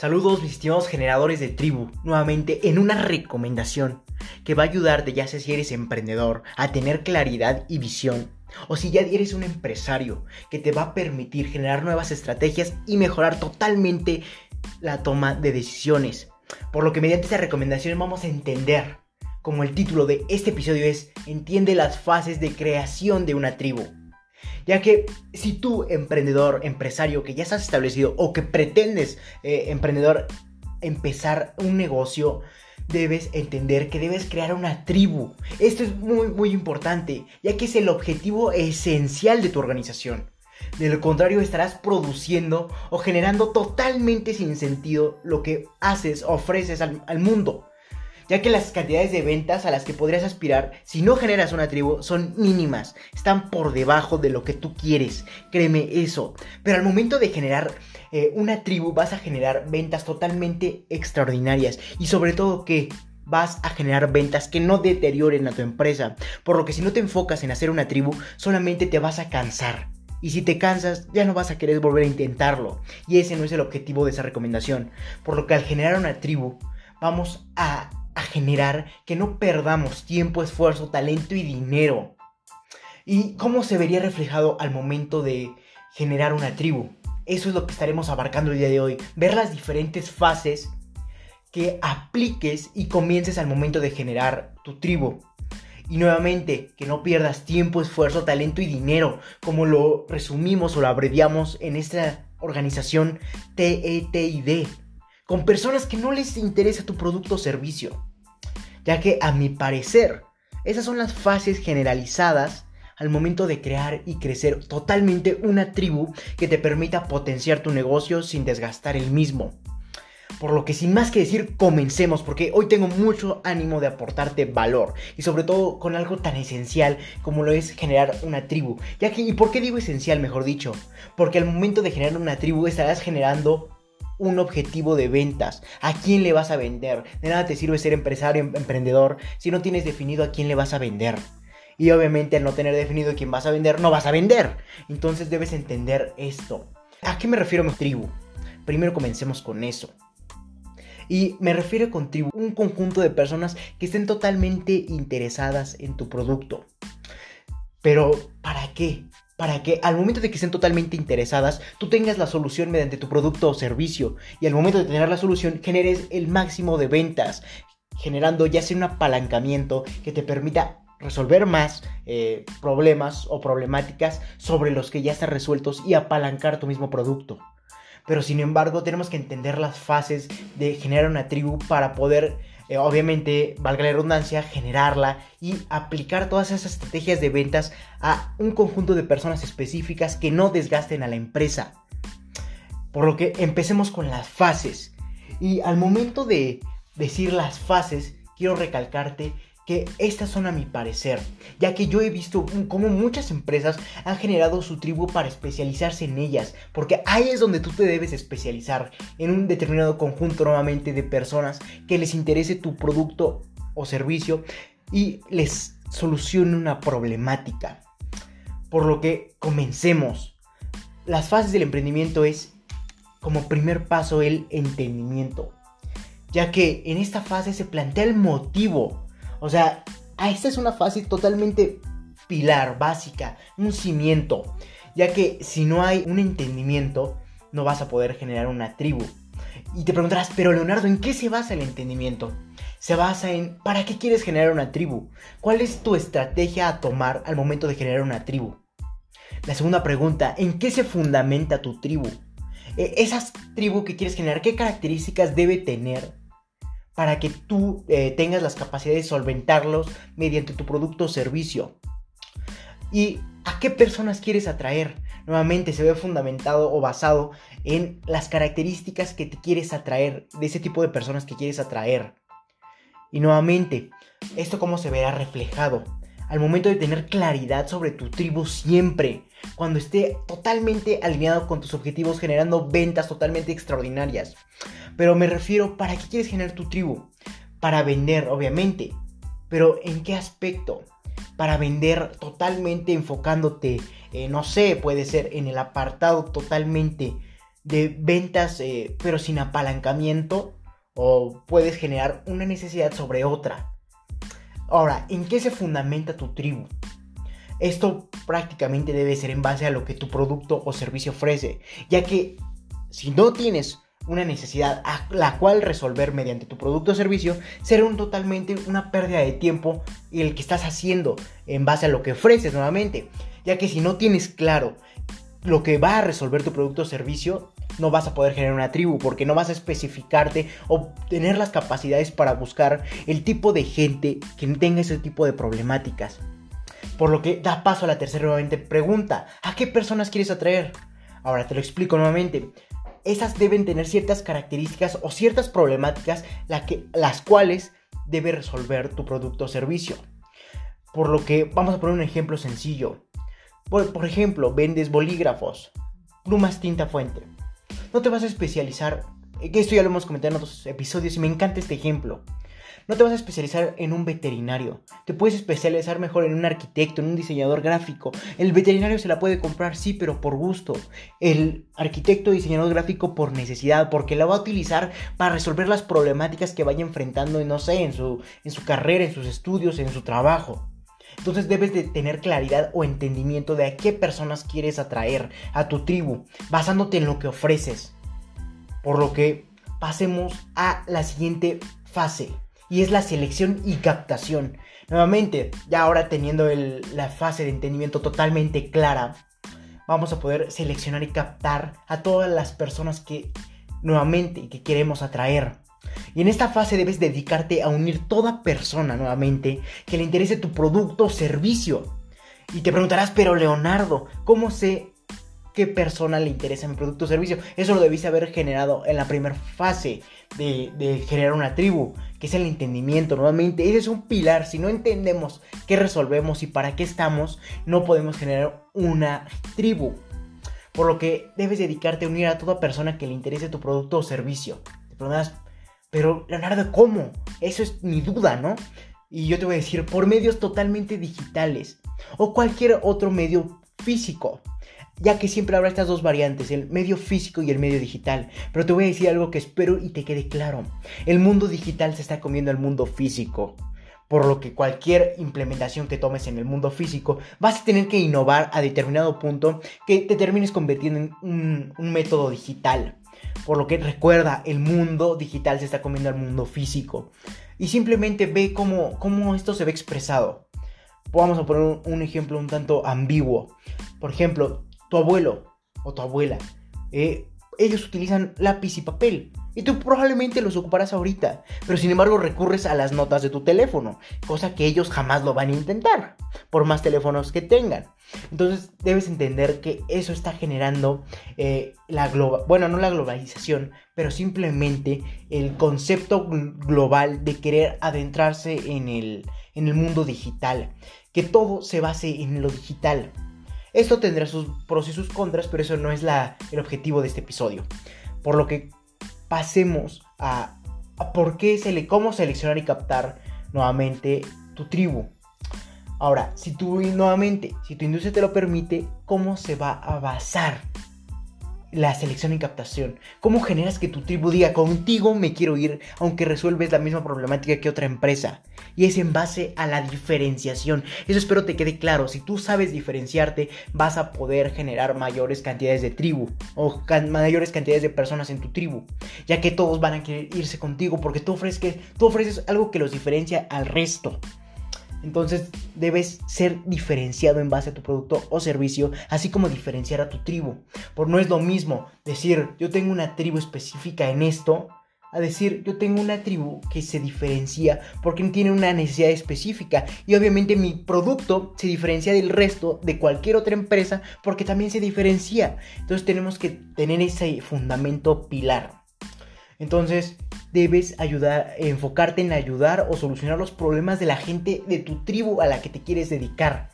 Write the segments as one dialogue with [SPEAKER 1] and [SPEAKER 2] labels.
[SPEAKER 1] Saludos mis estimados generadores de tribu, nuevamente en una recomendación que va a ayudarte ya sea si eres emprendedor a tener claridad y visión o si ya eres un empresario que te va a permitir generar nuevas estrategias y mejorar totalmente la toma de decisiones. Por lo que mediante esta recomendación vamos a entender, como el título de este episodio es, entiende las fases de creación de una tribu. Ya que si tú, emprendedor, empresario que ya estás establecido o que pretendes, eh, emprendedor, empezar un negocio, debes entender que debes crear una tribu. Esto es muy, muy importante, ya que es el objetivo esencial de tu organización. De lo contrario, estarás produciendo o generando totalmente sin sentido lo que haces, ofreces al, al mundo ya que las cantidades de ventas a las que podrías aspirar si no generas una tribu son mínimas, están por debajo de lo que tú quieres, créeme eso. Pero al momento de generar eh, una tribu vas a generar ventas totalmente extraordinarias y sobre todo que vas a generar ventas que no deterioren a tu empresa, por lo que si no te enfocas en hacer una tribu, solamente te vas a cansar. Y si te cansas, ya no vas a querer volver a intentarlo. Y ese no es el objetivo de esa recomendación. Por lo que al generar una tribu, vamos a a generar que no perdamos tiempo, esfuerzo, talento y dinero. ¿Y cómo se vería reflejado al momento de generar una tribu? Eso es lo que estaremos abarcando el día de hoy. Ver las diferentes fases que apliques y comiences al momento de generar tu tribu. Y nuevamente, que no pierdas tiempo, esfuerzo, talento y dinero, como lo resumimos o lo abreviamos en esta organización TETID con personas que no les interesa tu producto o servicio. Ya que a mi parecer, esas son las fases generalizadas al momento de crear y crecer totalmente una tribu que te permita potenciar tu negocio sin desgastar el mismo. Por lo que sin más que decir, comencemos, porque hoy tengo mucho ánimo de aportarte valor y sobre todo con algo tan esencial como lo es generar una tribu. Ya que, ¿y por qué digo esencial, mejor dicho? Porque al momento de generar una tribu estarás generando un objetivo de ventas. ¿A quién le vas a vender? De nada te sirve ser empresario, em, emprendedor, si no tienes definido a quién le vas a vender. Y obviamente al no tener definido a quién vas a vender, no vas a vender. Entonces debes entender esto. ¿A qué me refiero mi tribu? Primero comencemos con eso. Y me refiero con tribu, un conjunto de personas que estén totalmente interesadas en tu producto. Pero, ¿para qué? Para que al momento de que estén totalmente interesadas, tú tengas la solución mediante tu producto o servicio y al momento de tener la solución generes el máximo de ventas, generando ya sea un apalancamiento que te permita resolver más eh, problemas o problemáticas sobre los que ya están resueltos y apalancar tu mismo producto. Pero sin embargo tenemos que entender las fases de generar una tribu para poder eh, obviamente, valga la redundancia, generarla y aplicar todas esas estrategias de ventas a un conjunto de personas específicas que no desgasten a la empresa. Por lo que empecemos con las fases. Y al momento de decir las fases, quiero recalcarte que estas son a mi parecer, ya que yo he visto cómo muchas empresas han generado su tribu para especializarse en ellas, porque ahí es donde tú te debes especializar, en un determinado conjunto nuevamente de personas que les interese tu producto o servicio y les solucione una problemática. Por lo que comencemos. Las fases del emprendimiento es como primer paso el entendimiento, ya que en esta fase se plantea el motivo o sea, esta es una fase totalmente pilar, básica, un cimiento, ya que si no hay un entendimiento, no vas a poder generar una tribu. Y te preguntarás, pero Leonardo, ¿en qué se basa el entendimiento? Se basa en, ¿para qué quieres generar una tribu? ¿Cuál es tu estrategia a tomar al momento de generar una tribu? La segunda pregunta, ¿en qué se fundamenta tu tribu? E, esa tribu que quieres generar, ¿qué características debe tener para que tú eh, tengas las capacidades de solventarlos mediante tu producto o servicio. ¿Y a qué personas quieres atraer? Nuevamente se ve fundamentado o basado en las características que te quieres atraer, de ese tipo de personas que quieres atraer. Y nuevamente, ¿esto cómo se verá reflejado? Al momento de tener claridad sobre tu tribu siempre, cuando esté totalmente alineado con tus objetivos, generando ventas totalmente extraordinarias. Pero me refiero, ¿para qué quieres generar tu tribu? Para vender, obviamente. Pero ¿en qué aspecto? Para vender totalmente enfocándote, no sé, puede ser en el apartado totalmente de ventas, eh, pero sin apalancamiento, o puedes generar una necesidad sobre otra. Ahora, ¿en qué se fundamenta tu tribu? Esto prácticamente debe ser en base a lo que tu producto o servicio ofrece, ya que si no tienes una necesidad a la cual resolver mediante tu producto o servicio, será un totalmente una pérdida de tiempo el que estás haciendo en base a lo que ofreces nuevamente, ya que si no tienes claro lo que va a resolver tu producto o servicio, no vas a poder generar una tribu porque no vas a especificarte o tener las capacidades para buscar el tipo de gente que tenga ese tipo de problemáticas. Por lo que da paso a la tercera nuevamente pregunta, ¿a qué personas quieres atraer? Ahora te lo explico nuevamente. Esas deben tener ciertas características o ciertas problemáticas las cuales debe resolver tu producto o servicio. Por lo que vamos a poner un ejemplo sencillo. Por, por ejemplo, vendes bolígrafos, plumas tinta fuente no te vas a especializar, que esto ya lo hemos comentado en otros episodios y me encanta este ejemplo. No te vas a especializar en un veterinario. Te puedes especializar mejor en un arquitecto, en un diseñador gráfico. El veterinario se la puede comprar, sí, pero por gusto. El arquitecto diseñador gráfico por necesidad, porque la va a utilizar para resolver las problemáticas que vaya enfrentando, no sé, en su, en su carrera, en sus estudios, en su trabajo. Entonces debes de tener claridad o entendimiento de a qué personas quieres atraer a tu tribu, basándote en lo que ofreces. Por lo que pasemos a la siguiente fase, y es la selección y captación. Nuevamente, ya ahora teniendo la fase de entendimiento totalmente clara, vamos a poder seleccionar y captar a todas las personas que nuevamente que queremos atraer. Y en esta fase debes dedicarte a unir toda persona nuevamente que le interese tu producto o servicio. Y te preguntarás, pero Leonardo, ¿cómo sé qué persona le interesa mi producto o servicio? Eso lo debiste haber generado en la primera fase de, generar una tribu, que es el entendimiento. Nuevamente, ese es un pilar. Si no entendemos qué resolvemos y para qué estamos, no podemos generar una tribu. Por lo que debes dedicarte a unir a toda persona que le interese tu producto o servicio. Te pero, Leonardo, ¿cómo? Eso es mi duda, ¿no? Y yo te voy a decir, por medios totalmente digitales o cualquier otro medio físico. Ya que siempre habrá estas dos variantes, el medio físico y el medio digital. Pero te voy a decir algo que espero y te quede claro. El mundo digital se está comiendo al mundo físico. Por lo que cualquier implementación que tomes en el mundo físico vas a tener que innovar a determinado punto que te termines convirtiendo en un, método digital. Por lo que recuerda, el mundo digital se está comiendo al mundo físico. Y simplemente ve cómo, cómo esto se ve expresado. Vamos a poner un, ejemplo un tanto ambiguo. Por ejemplo, tu abuelo o tu abuela. Eh, ellos utilizan lápiz y papel. Y tú probablemente los ocuparás ahorita, pero sin embargo recurres a las notas de tu teléfono, cosa que ellos jamás lo van a intentar, por más teléfonos que tengan. Entonces debes entender que eso está generando eh, la global, bueno, no la globalización, pero simplemente el concepto global de querer adentrarse en el, en el mundo digital, que todo se base en lo digital. Esto tendrá sus pros y sus contras, pero eso no es la, el objetivo de este episodio. Por lo que pasemos a, por qué se cómo seleccionar y captar nuevamente tu tribu. Ahora, si tú nuevamente, si tu industria te lo permite, ¿cómo se va a basar la selección y captación? ¿Cómo generas que tu tribu diga, contigo me quiero ir, aunque resuelves la misma problemática que otra empresa? Y es en base a la diferenciación. Eso espero te quede claro. Si tú sabes diferenciarte, vas a poder generar mayores cantidades de tribu o mayores cantidades de personas en tu tribu, ya que todos van a querer irse contigo porque tú ofreces, tú ofreces algo que los diferencia al resto. Entonces debes ser diferenciado en base a tu producto o servicio, así como diferenciar a tu tribu. Por no es lo mismo decir yo tengo una tribu específica en esto, a decir yo tengo una tribu que se diferencia porque tiene una necesidad específica y obviamente mi producto se diferencia del resto de cualquier otra empresa porque también se diferencia. Entonces tenemos que tener ese fundamento pilar. Entonces, debes ayudar, enfocarte en ayudar o solucionar los problemas de la gente de tu tribu a la que te quieres dedicar.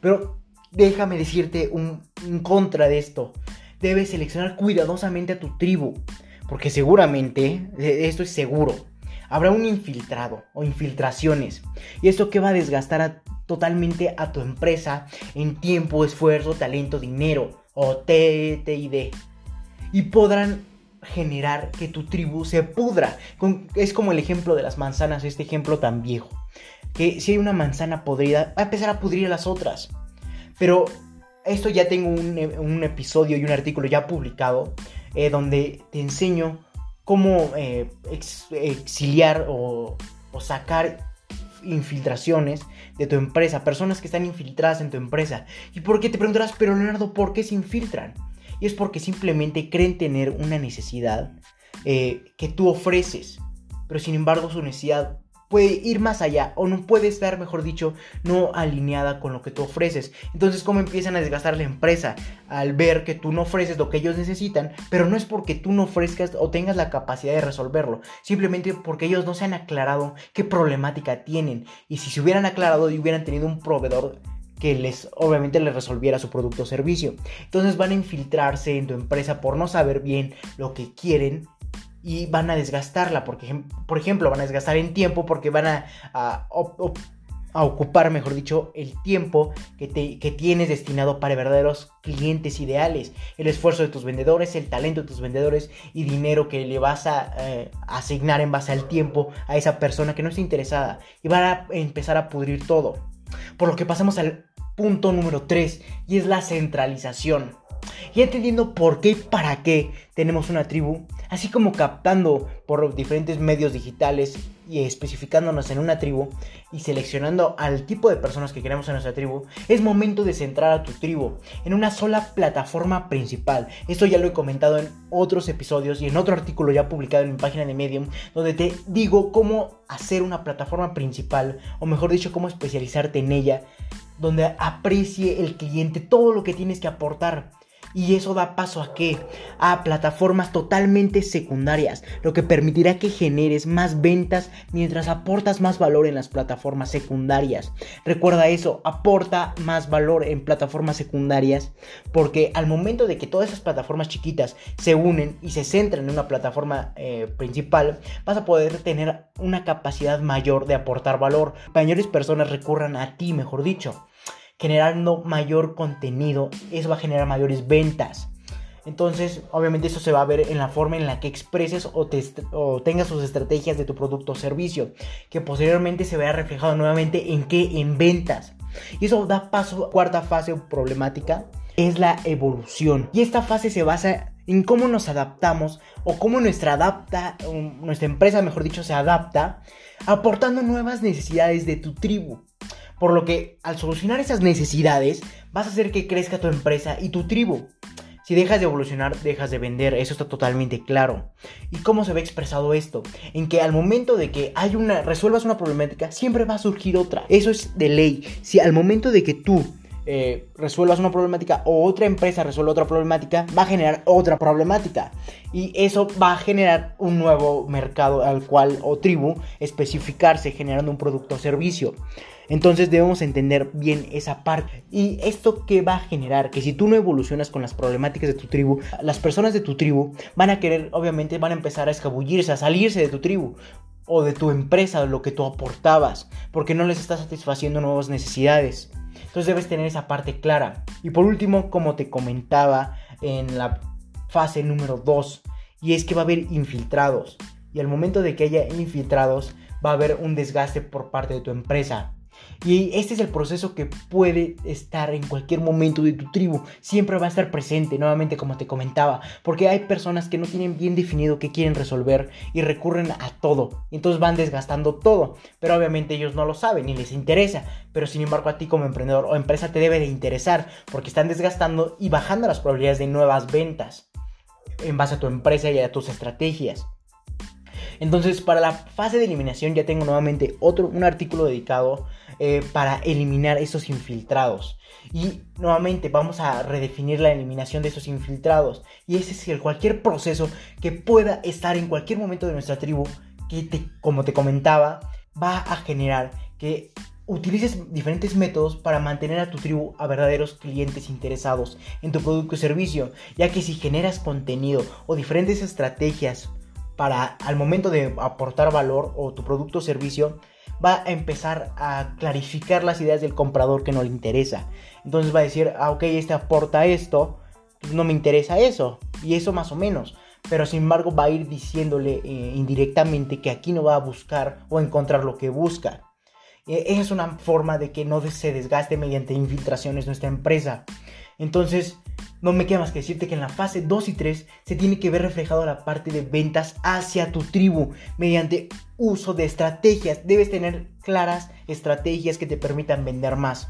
[SPEAKER 1] Pero déjame decirte un, contra de esto. Debes seleccionar cuidadosamente a tu tribu. Porque seguramente, esto es seguro, habrá un infiltrado o infiltraciones. Y esto que va a desgastar totalmente a tu empresa en tiempo, esfuerzo, talento, dinero o TTID. y podrán generar que tu tribu se pudra. Es como el ejemplo de las manzanas, este ejemplo tan viejo. Que si hay una manzana podrida, va a empezar a pudrir a las otras. Pero esto ya tengo un, episodio y un artículo ya publicado eh, donde te enseño cómo eh, exiliar o, o sacar infiltraciones de tu empresa, personas que están infiltradas en tu empresa. ¿Y por qué te preguntarás, pero Leonardo, ¿por qué se infiltran? Y es porque simplemente creen tener una necesidad eh, que tú ofreces, pero sin embargo su necesidad puede ir más allá o no puede estar, mejor dicho, no alineada con lo que tú ofreces. Entonces, ¿cómo empiezan a desgastar la empresa al ver que tú no ofreces lo que ellos necesitan? Pero no es porque tú no ofrezcas o tengas la capacidad de resolverlo, simplemente porque ellos no se han aclarado qué problemática tienen. Y si se hubieran aclarado y hubieran tenido un proveedor que les obviamente les resolviera su producto o servicio. Entonces van a infiltrarse en tu empresa por no saber bien lo que quieren y van a desgastarla, porque, por ejemplo, van a desgastar en tiempo porque van a, ocupar, mejor dicho, el tiempo que, que, tienes destinado para verdaderos clientes ideales, el esfuerzo de tus vendedores, el talento de tus vendedores y dinero que le vas a eh, asignar en base al tiempo a esa persona que no está interesada y van a empezar a pudrir todo. Por lo que pasamos al punto número 3 y es la centralización. Y entendiendo por qué y para qué tenemos una tribu, así como captando por diferentes medios digitales y especificándonos en una tribu y seleccionando al tipo de personas que queremos en nuestra tribu, es momento de centrar a tu tribu en una sola plataforma principal. Esto ya lo he comentado en otros episodios y en otro artículo ya publicado en mi página de Medium, donde te digo cómo hacer una plataforma principal, o mejor dicho, cómo especializarte en ella, donde aprecie el cliente todo lo que tienes que aportar y eso da paso a qué? A plataformas totalmente secundarias, lo que permitirá que generes más ventas mientras aportas más valor en las plataformas secundarias. Recuerda eso, aporta más valor en plataformas secundarias porque al momento de que todas esas plataformas chiquitas se unen y se centran en una plataforma eh, principal, vas a poder tener una capacidad mayor de aportar valor. Mayores personas recurran a ti, mejor dicho generando mayor contenido, eso va a generar mayores ventas. Entonces, obviamente eso se va a ver en la forma en la que expreses o, tengas sus estrategias de tu producto o servicio, que posteriormente se vea reflejado nuevamente en qué, en ventas. Y eso da paso a cuarta fase problemática, es la evolución. Y esta fase se basa en cómo nos adaptamos o cómo nuestra adapta, nuestra empresa, mejor dicho, se adapta, aportando nuevas necesidades de tu tribu. Por lo que al solucionar esas necesidades vas a hacer que crezca tu empresa y tu tribu. Si dejas de evolucionar, dejas de vender, eso está totalmente claro. ¿Y cómo se ve expresado esto? En que al momento de que hay una resuelvas una problemática, siempre va a surgir otra. Eso es de ley. Si al momento de que tú eh, resuelvas una problemática o otra empresa resuelve otra problemática, va a generar otra problemática. Y eso va a generar un nuevo mercado al cual o tribu especificarse generando un producto o servicio. Entonces debemos entender bien esa parte. Y esto que va a generar que si tú no evolucionas con las problemáticas de tu tribu, las personas de tu tribu van a querer, obviamente, van a empezar a escabullirse, a salirse de tu tribu o de tu empresa, lo que tú aportabas, porque no les estás satisfaciendo nuevas necesidades. Entonces debes tener esa parte clara. Y por último, como te comentaba en la fase número 2, y es que va a haber infiltrados. Y al momento de que haya infiltrados, va a haber un desgaste por parte de tu empresa. Y este es el proceso que puede estar en cualquier momento de tu tribu. Siempre va a estar presente, nuevamente como te comentaba. Porque hay personas que no tienen bien definido qué quieren resolver y recurren a todo. Entonces van desgastando todo. Pero obviamente ellos no lo saben ni les interesa. Pero sin embargo a ti como emprendedor o empresa te debe de interesar. Porque están desgastando y bajando las probabilidades de nuevas ventas. En base a tu empresa y a tus estrategias. Entonces, para la fase de eliminación ya tengo nuevamente otro, un artículo dedicado eh, para eliminar esos infiltrados. Y nuevamente vamos a redefinir la eliminación de esos infiltrados. Y ese es el cualquier proceso que pueda estar en cualquier momento de nuestra tribu, que como te comentaba, va a generar que utilices diferentes métodos para mantener a tu tribu a verdaderos clientes interesados en tu producto o servicio, ya que si generas contenido o diferentes estrategias para al momento de aportar valor o tu producto o servicio, va a empezar a clarificar las ideas del comprador que no le interesa. Entonces va a decir, ah, ok, este aporta esto, pues no me interesa eso. y eso más o menos. Pero sin embargo va a ir diciéndole eh, indirectamente que aquí no va a buscar o encontrar lo que busca. Eh, es una forma de que no se desgaste mediante infiltraciones nuestra empresa. Entonces, no me queda más que decirte que en la fase 2 y 3 se tiene que ver reflejado la parte de ventas hacia tu tribu mediante uso de estrategias. Debes tener claras estrategias que te permitan vender más.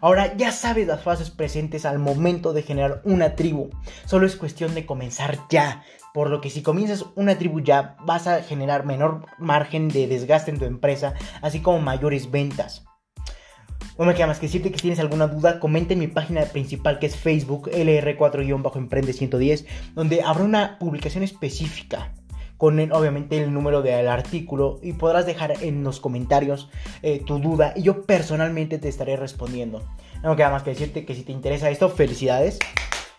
[SPEAKER 1] Ahora ya sabes las fases presentes al momento de generar una tribu. Solo es cuestión de comenzar ya. Por lo que si comienzas una tribu ya vas a generar menor margen de desgaste en tu empresa, así como mayores ventas. No me queda más que decirte que si tienes alguna duda, comenta en mi página principal que es Facebook LR4-Emprende110, donde habrá una publicación específica con obviamente el número del artículo y podrás dejar en los comentarios eh, tu duda y yo personalmente te estaré respondiendo. No me queda más que decirte que si te interesa esto, felicidades.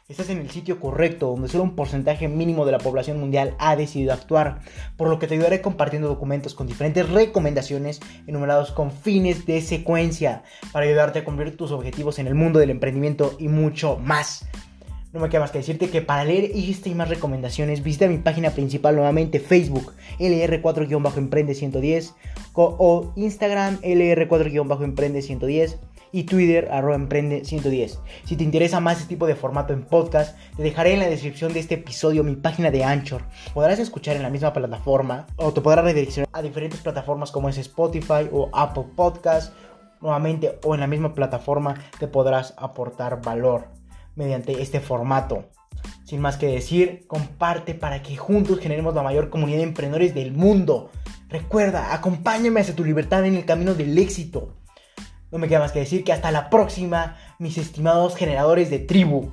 [SPEAKER 1] Estás en el sitio correcto, donde solo un porcentaje mínimo de la población mundial ha decidido actuar, por lo que te ayudaré compartiendo documentos con diferentes recomendaciones enumerados con fines de secuencia para ayudarte a cumplir tus objetivos en el mundo del emprendimiento y mucho más. No me queda más que decirte que para leer esta y más recomendaciones visita mi página principal nuevamente Facebook LR4-Emprende110 o Instagram LR4-Emprende110 y Twitter arroba emprende 110. Si te interesa más este tipo de formato en podcast, te dejaré en la descripción de este episodio mi página de Anchor. Podrás escuchar en la misma plataforma o te podrás redireccionar a diferentes plataformas como es Spotify o Apple Podcast. Nuevamente o en la misma plataforma te podrás aportar valor mediante este formato. Sin más que decir, comparte para que juntos generemos la mayor comunidad de emprendedores del mundo. Recuerda, acompáñame hacia tu libertad en el camino del éxito. No me queda más que decir que hasta la próxima, mis estimados generadores de tribu.